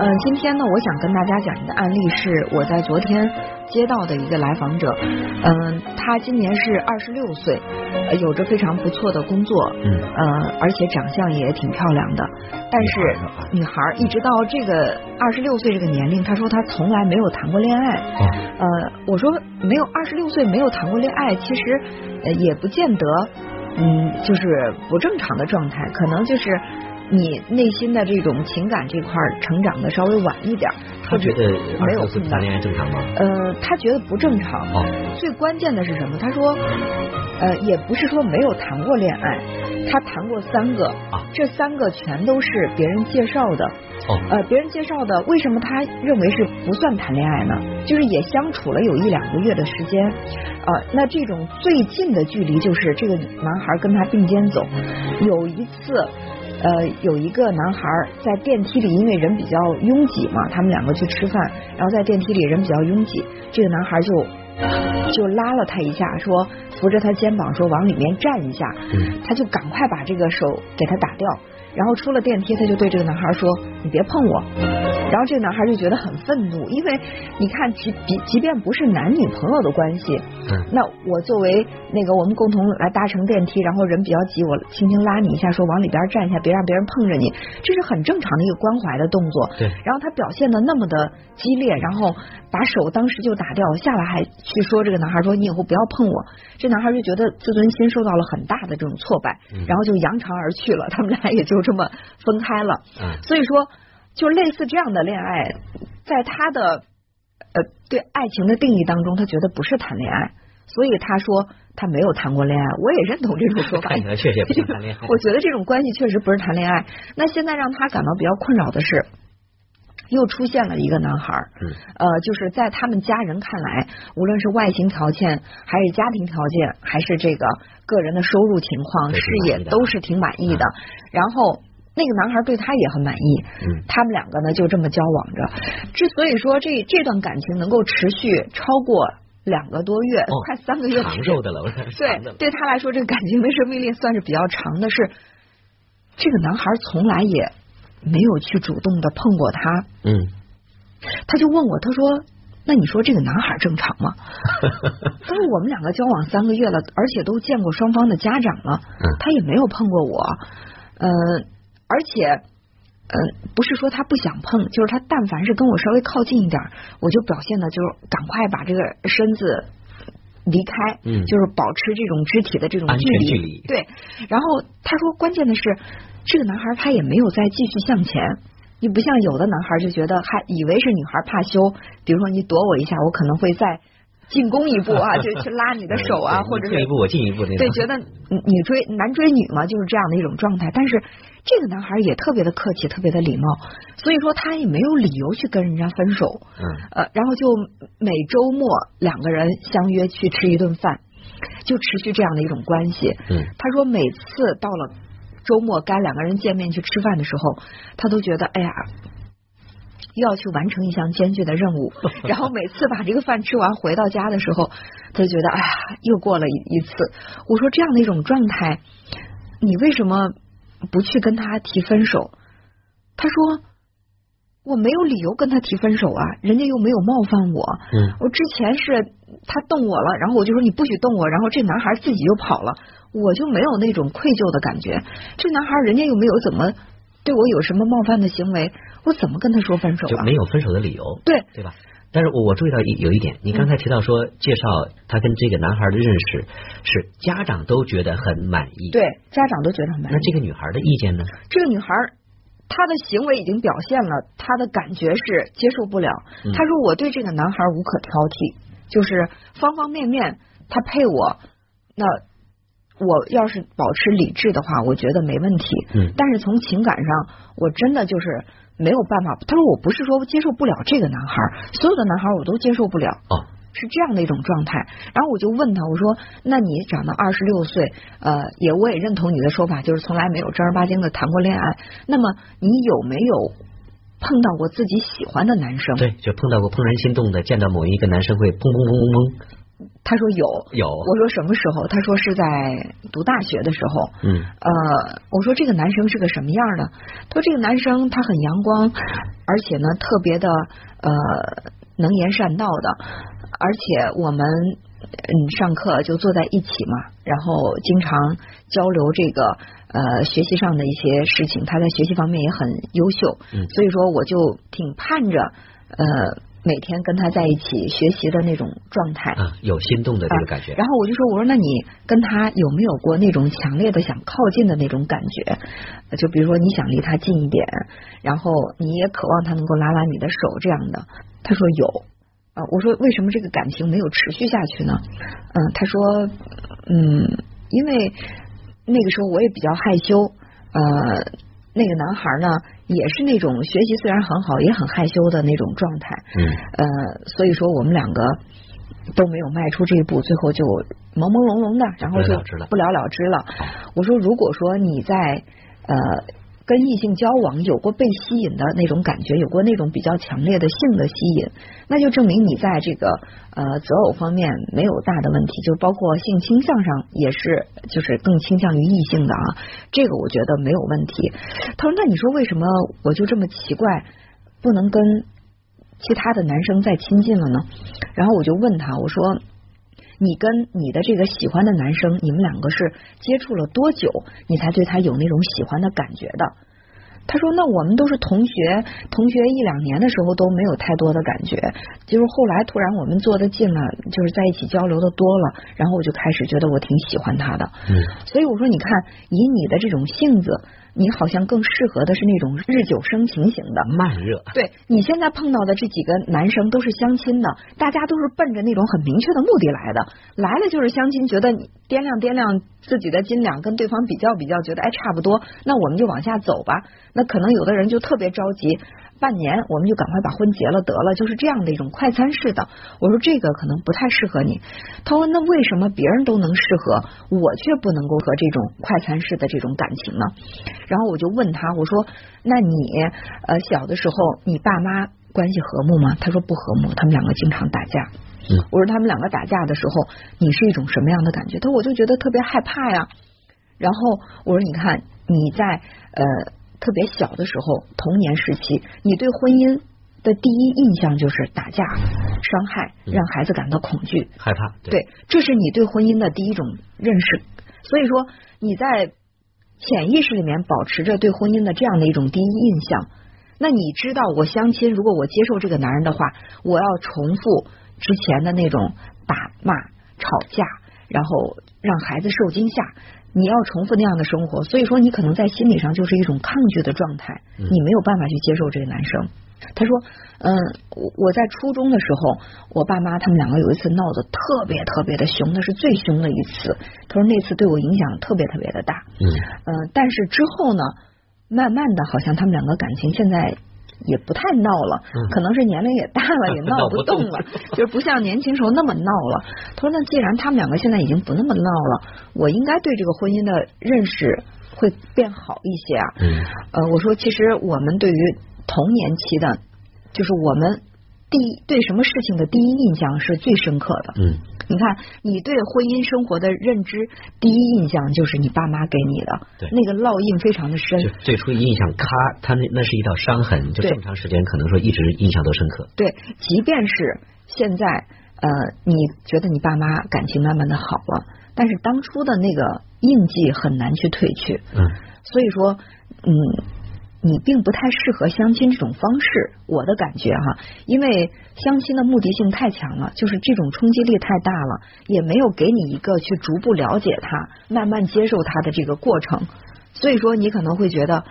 嗯，今天呢，我想跟大家讲一个案例，是我在昨天接到的一个来访者。嗯，他今年是二十六岁，有着非常不错的工作，嗯，呃，而且长相也挺漂亮的。但是女孩一直到这个二十六岁这个年龄，她说她从来没有谈过恋爱。呃，我说没有二十六岁没有谈过恋爱，其实也不见得，嗯，就是不正常的状态，可能就是。你内心的这种情感这块成长的稍微晚一点，他觉得没有谈恋爱正常吗？呃，他觉得不正常。哦，最关键的是什么？他说，呃，也不是说没有谈过恋爱，他谈过三个，这三个全都是别人介绍的。哦，呃，别人介绍的，为什么他认为是不算谈恋爱呢？就是也相处了有一两个月的时间，呃，那这种最近的距离就是这个男孩跟他并肩走，有一次。呃，有一个男孩在电梯里，因为人比较拥挤嘛，他们两个去吃饭，然后在电梯里人比较拥挤，这个男孩就就拉了他一下，说扶着他肩膀说往里面站一下，他就赶快把这个手给他打掉。然后出了电梯，他就对这个男孩说：“你别碰我。”然后这个男孩就觉得很愤怒，因为你看，即即即便不是男女朋友的关系，那我作为那个我们共同来搭乘电梯，然后人比较挤，我轻轻拉你一下，说往里边站一下，别让别人碰着你，这是很正常的一个关怀的动作。对。然后他表现的那么的激烈，然后把手当时就打掉，下来还去说这个男孩说：“你以后不要碰我。”这男孩就觉得自尊心受到了很大的这种挫败，然后就扬长而去了。他们俩也就。就这么分开了，所以说，就类似这样的恋爱，在他的呃对爱情的定义当中，他觉得不是谈恋爱，所以他说他没有谈过恋爱。我也认同这种说法，看起来确实也不是谈恋爱。我觉得这种关系确实不是谈恋爱。那现在让他感到比较困扰的是，又出现了一个男孩，呃，就是在他们家人看来，无论是外形条件，还是家庭条件，还是这个。个人的收入情况、事业都是挺满意的，然后那个男孩对他也很满意，他们两个呢就这么交往着。之所以说这这段感情能够持续超过两个多月，快三个月，长寿的了，对，对他来说这个感情的生命力算是比较长的。是这个男孩从来也没有去主动的碰过他，嗯，他就问我，他说。那你说这个男孩正常吗？他说我们两个交往三个月了，而且都见过双方的家长了，他也没有碰过我，呃，而且，嗯，不是说他不想碰，就是他但凡是跟我稍微靠近一点，我就表现的就是赶快把这个身子离开，嗯，就是保持这种肢体的这种距离，对。然后他说，关键的是这个男孩他也没有再继续向前。你不像有的男孩就觉得还以为是女孩怕羞，比如说你躲我一下，我可能会再进攻一步啊，就去拉你的手啊，或者退一步我进一步对，觉得女追男追女嘛，就是这样的一种状态。但是这个男孩也特别的客气，特别的礼貌，所以说他也没有理由去跟人家分手。嗯，呃，然后就每周末两个人相约去吃一顿饭，就持续这样的一种关系。嗯，他说每次到了。周末该两个人见面去吃饭的时候，他都觉得哎呀，又要去完成一项艰巨的任务。然后每次把这个饭吃完回到家的时候，他就觉得哎呀，又过了一一次。我说这样的一种状态，你为什么不去跟他提分手？他说我没有理由跟他提分手啊，人家又没有冒犯我。嗯，我之前是他动我了，然后我就说你不许动我，然后这男孩自己就跑了。我就没有那种愧疚的感觉，这男孩人家又没有怎么对我有什么冒犯的行为，我怎么跟他说分手？就没有分手的理由，对对吧？但是我我注意到一有一点，你刚才提到说介绍他跟这个男孩的认识是家长都觉得很满意，对家长都觉得很满意。那这个女孩的意见呢？这个女孩她的行为已经表现了她的感觉是接受不了。她说我对这个男孩无可挑剔，就是方方面面他配我那。我要是保持理智的话，我觉得没问题。嗯，但是从情感上，我真的就是没有办法。他说我不是说接受不了这个男孩，所有的男孩我都接受不了。哦，是这样的一种状态。然后我就问他，我说：“那你长到二十六岁，呃，也我也认同你的说法，就是从来没有正儿八经的谈过恋爱。那么你有没有碰到过自己喜欢的男生？对，就碰到过怦然心动的，见到某一个男生会砰砰砰砰砰。”他说有有。我说什么时候？他说是在读大学的时候。嗯。呃，我说这个男生是个什么样的？他说这个男生他很阳光，而且呢特别的呃能言善道的，而且我们嗯上课就坐在一起嘛，然后经常交流这个呃学习上的一些事情。他在学习方面也很优秀，嗯，所以说我就挺盼着呃。每天跟他在一起学习的那种状态啊，有心动的这个感觉。然后我就说，我说那你跟他有没有过那种强烈的想靠近的那种感觉？就比如说你想离他近一点，然后你也渴望他能够拉拉你的手这样的。他说有啊，我说为什么这个感情没有持续下去呢？嗯，他说嗯，因为那个时候我也比较害羞，呃，那个男孩呢。也是那种学习虽然很好，也很害羞的那种状态。嗯。呃，所以说我们两个都没有迈出这一步，最后就朦朦胧胧的，然后就不了了之了。我说，如果说你在呃。跟异性交往有过被吸引的那种感觉，有过那种比较强烈的性的吸引，那就证明你在这个呃择偶方面没有大的问题，就包括性倾向上也是就是更倾向于异性的啊，这个我觉得没有问题。他说：“那你说为什么我就这么奇怪，不能跟其他的男生再亲近了呢？”然后我就问他，我说。你跟你的这个喜欢的男生，你们两个是接触了多久，你才对他有那种喜欢的感觉的？他说：“那我们都是同学，同学一两年的时候都没有太多的感觉，就是后来突然我们坐的近了，就是在一起交流的多了，然后我就开始觉得我挺喜欢他的。嗯，所以我说，你看，以你的这种性子。”你好像更适合的是那种日久生情型的慢热。对你现在碰到的这几个男生都是相亲的，大家都是奔着那种很明确的目的来的，来了就是相亲，觉得你掂量掂量自己的斤两，跟对方比较比较，觉得哎差不多，那我们就往下走吧。那可能有的人就特别着急。半年我们就赶快把婚结了得了，就是这样的一种快餐式的。我说这个可能不太适合你。他说那为什么别人都能适合，我却不能够和这种快餐式的这种感情呢？然后我就问他，我说那你呃小的时候你爸妈关系和睦吗？他说不和睦，他们两个经常打架。我说他们两个打架的时候，你是一种什么样的感觉？他说我就觉得特别害怕呀。然后我说你看你在呃。特别小的时候，童年时期，你对婚姻的第一印象就是打架、伤害，让孩子感到恐惧、害怕。对，这是你对婚姻的第一种认识。所以说，你在潜意识里面保持着对婚姻的这样的一种第一印象。那你知道，我相亲，如果我接受这个男人的话，我要重复之前的那种打骂、吵架，然后让孩子受惊吓。你要重复那样的生活，所以说你可能在心理上就是一种抗拒的状态，你没有办法去接受这个男生。他说，嗯，我我在初中的时候，我爸妈他们两个有一次闹得特别特别的凶，那是最凶的一次。他说那次对我影响特别特别的大。嗯，嗯，但是之后呢，慢慢的好像他们两个感情现在。也不太闹了，可能是年龄也大了，也闹不动了，就是不像年轻时候那么闹了。他说：“那既然他们两个现在已经不那么闹了，我应该对这个婚姻的认识会变好一些啊。”呃，我说：“其实我们对于童年期的，就是我们第一对什么事情的第一印象是最深刻的。”嗯。你看，你对婚姻生活的认知，第一印象就是你爸妈给你的，对那个烙印非常的深。就最初印象，咔，他那那是一道伤痕，就这么长时间，可能说一直印象都深刻。对，即便是现在，呃，你觉得你爸妈感情慢慢的好了，但是当初的那个印记很难去褪去。嗯，所以说，嗯。你并不太适合相亲这种方式，我的感觉哈，因为相亲的目的性太强了，就是这种冲击力太大了，也没有给你一个去逐步了解他、慢慢接受他的这个过程，所以说你可能会觉得，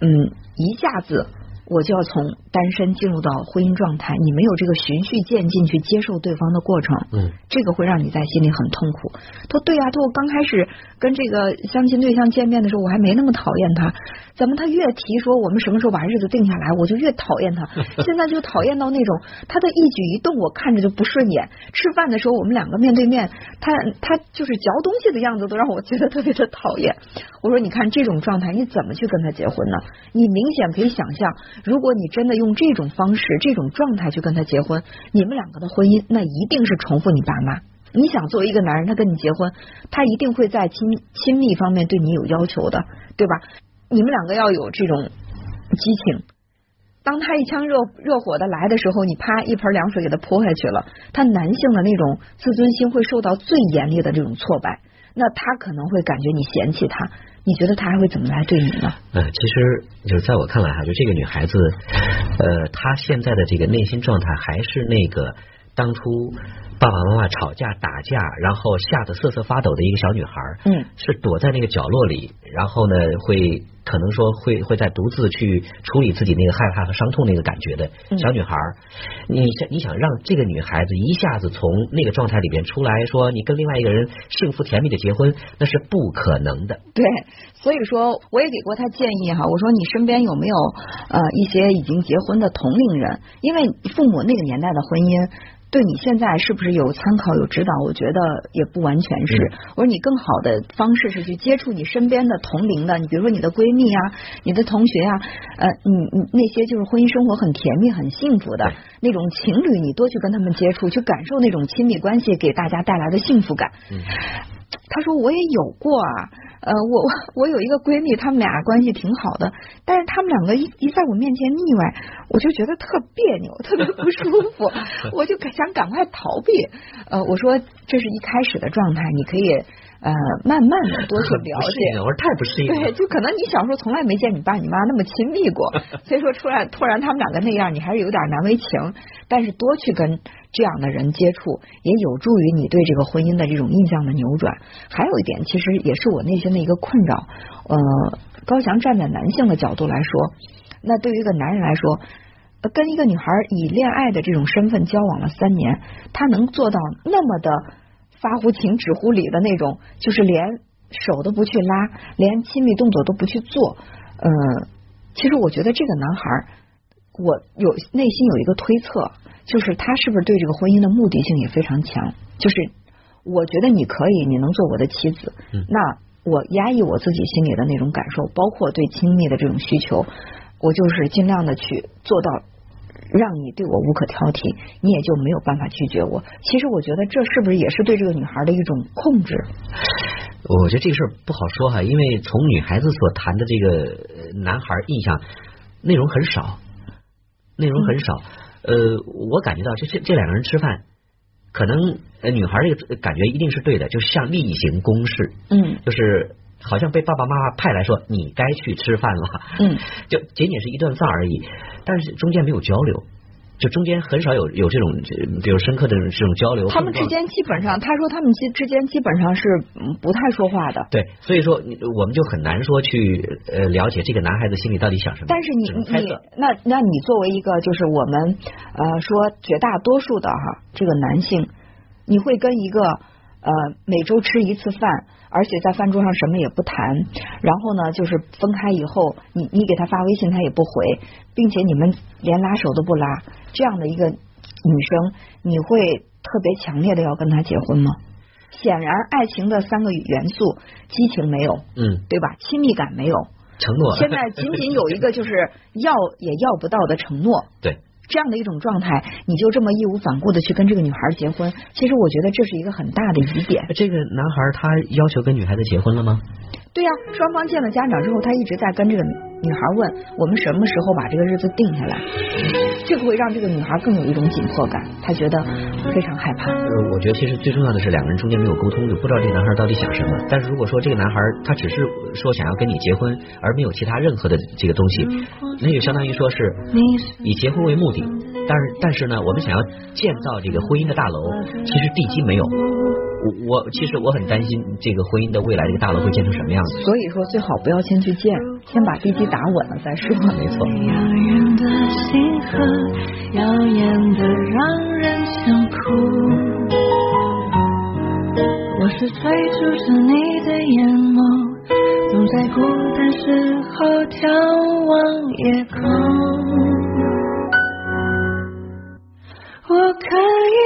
嗯，一下子。我就要从单身进入到婚姻状态，你没有这个循序渐进去接受对方的过程，嗯，这个会让你在心里很痛苦。他说：“对呀，他说我刚开始跟这个相亲对象见面的时候，我还没那么讨厌他，怎么他越提说我们什么时候把日子定下来，我就越讨厌他。现在就讨厌到那种他的一举一动我看着就不顺眼。吃饭的时候我们两个面对面，他他就是嚼东西的样子都让我觉得特别的讨厌。我说你看这种状态，你怎么去跟他结婚呢？你明显可以想象。”如果你真的用这种方式、这种状态去跟他结婚，你们两个的婚姻那一定是重复你爸妈。你想作为一个男人，他跟你结婚，他一定会在亲亲密方面对你有要求的，对吧？你们两个要有这种激情。当他一腔热热火的来的时候，你啪一盆凉水给他泼下去了，他男性的那种自尊心会受到最严厉的这种挫败，那他可能会感觉你嫌弃他，你觉得他还会怎么来对你呢？呃，其实就是在我看来哈，就这个女孩子，呃，她现在的这个内心状态还是那个当初。爸爸妈妈吵架打架，然后吓得瑟瑟发抖的一个小女孩，嗯，是躲在那个角落里，然后呢，会可能说会会在独自去处理自己那个害怕和伤痛那个感觉的小女孩。你想你想让这个女孩子一下子从那个状态里边出来，说你跟另外一个人幸福甜蜜的结婚，那是不可能的。对，所以说我也给过她建议哈，我说你身边有没有呃一些已经结婚的同龄人？因为父母那个年代的婚姻。对你现在是不是有参考有指导？我觉得也不完全是。我说你更好的方式是去接触你身边的同龄的，你比如说你的闺蜜啊，你的同学啊，呃，你你那些就是婚姻生活很甜蜜、很幸福的那种情侣，你多去跟他们接触，去感受那种亲密关系给大家带来的幸福感。他说我也有过啊。呃，我我有一个闺蜜，她们俩关系挺好的，但是她们两个一一在我面前腻歪，我就觉得特别扭，特别不舒服，我就想赶快逃避。呃，我说这是一开始的状态，你可以。呃，慢慢的多去了解，我说太不适应。对，就可能你小时候从来没见你爸你妈那么亲密过，所以说突然突然他们两个那样，你还是有点难为情。但是多去跟这样的人接触，也有助于你对这个婚姻的这种印象的扭转。还有一点，其实也是我内心的一个困扰。呃，高翔站在男性的角度来说，那对于一个男人来说，跟一个女孩以恋爱的这种身份交往了三年，他能做到那么的。发乎情，止乎礼的那种，就是连手都不去拉，连亲密动作都不去做。嗯，其实我觉得这个男孩，我有内心有一个推测，就是他是不是对这个婚姻的目的性也非常强？就是我觉得你可以，你能做我的妻子，那我压抑我自己心里的那种感受，包括对亲密的这种需求，我就是尽量的去做到。让你对我无可挑剔，你也就没有办法拒绝我。其实我觉得这是不是也是对这个女孩的一种控制？我觉得这个事儿不好说哈，因为从女孩子所谈的这个男孩印象内容很少，内容很少。呃，我感觉到这这这两个人吃饭，可能女孩这个感觉一定是对的，就像例行公事。嗯，就是好像被爸爸妈妈派来说你该去吃饭了。嗯，就仅仅是一顿饭而已。但是中间没有交流，就中间很少有有这种比如深刻的这种交流。他们之间基本上，他说他们之之间基本上是不太说话的。对，所以说我们就很难说去呃了解这个男孩子心里到底想什么。但是你你那那你作为一个就是我们呃说绝大多数的哈这个男性，你会跟一个。呃，每周吃一次饭，而且在饭桌上什么也不谈，然后呢，就是分开以后，你你给他发微信他也不回，并且你们连拉手都不拉，这样的一个女生，你会特别强烈的要跟他结婚吗？显然，爱情的三个元素，激情没有，嗯，对吧？亲密感没有，承诺，现在仅仅有一个就是要也要不到的承诺，对。这样的一种状态，你就这么义无反顾的去跟这个女孩结婚，其实我觉得这是一个很大的疑点。这个男孩他要求跟女孩子结婚了吗？对呀，双方见了家长之后，他一直在跟这个女孩问我们什么时候把这个日子定下来。这个会让这个女孩更有一种紧迫感，她觉得非常害怕。呃，我觉得其实最重要的是两个人中间没有沟通，就不知道这个男孩到底想什么。但是如果说这个男孩他只是说想要跟你结婚，而没有其他任何的这个东西，那就相当于说是以结婚为目的。但是但是呢，我们想要建造这个婚姻的大楼，其实地基没有。我我其实我很担心这个婚姻的未来，这个大楼会建成什么样子。所以说最好不要先去建，先把地基打稳了再说。没错。星河耀眼的让人想哭。我是追逐着你的眼眸总在孤单时候眺望夜空。我可以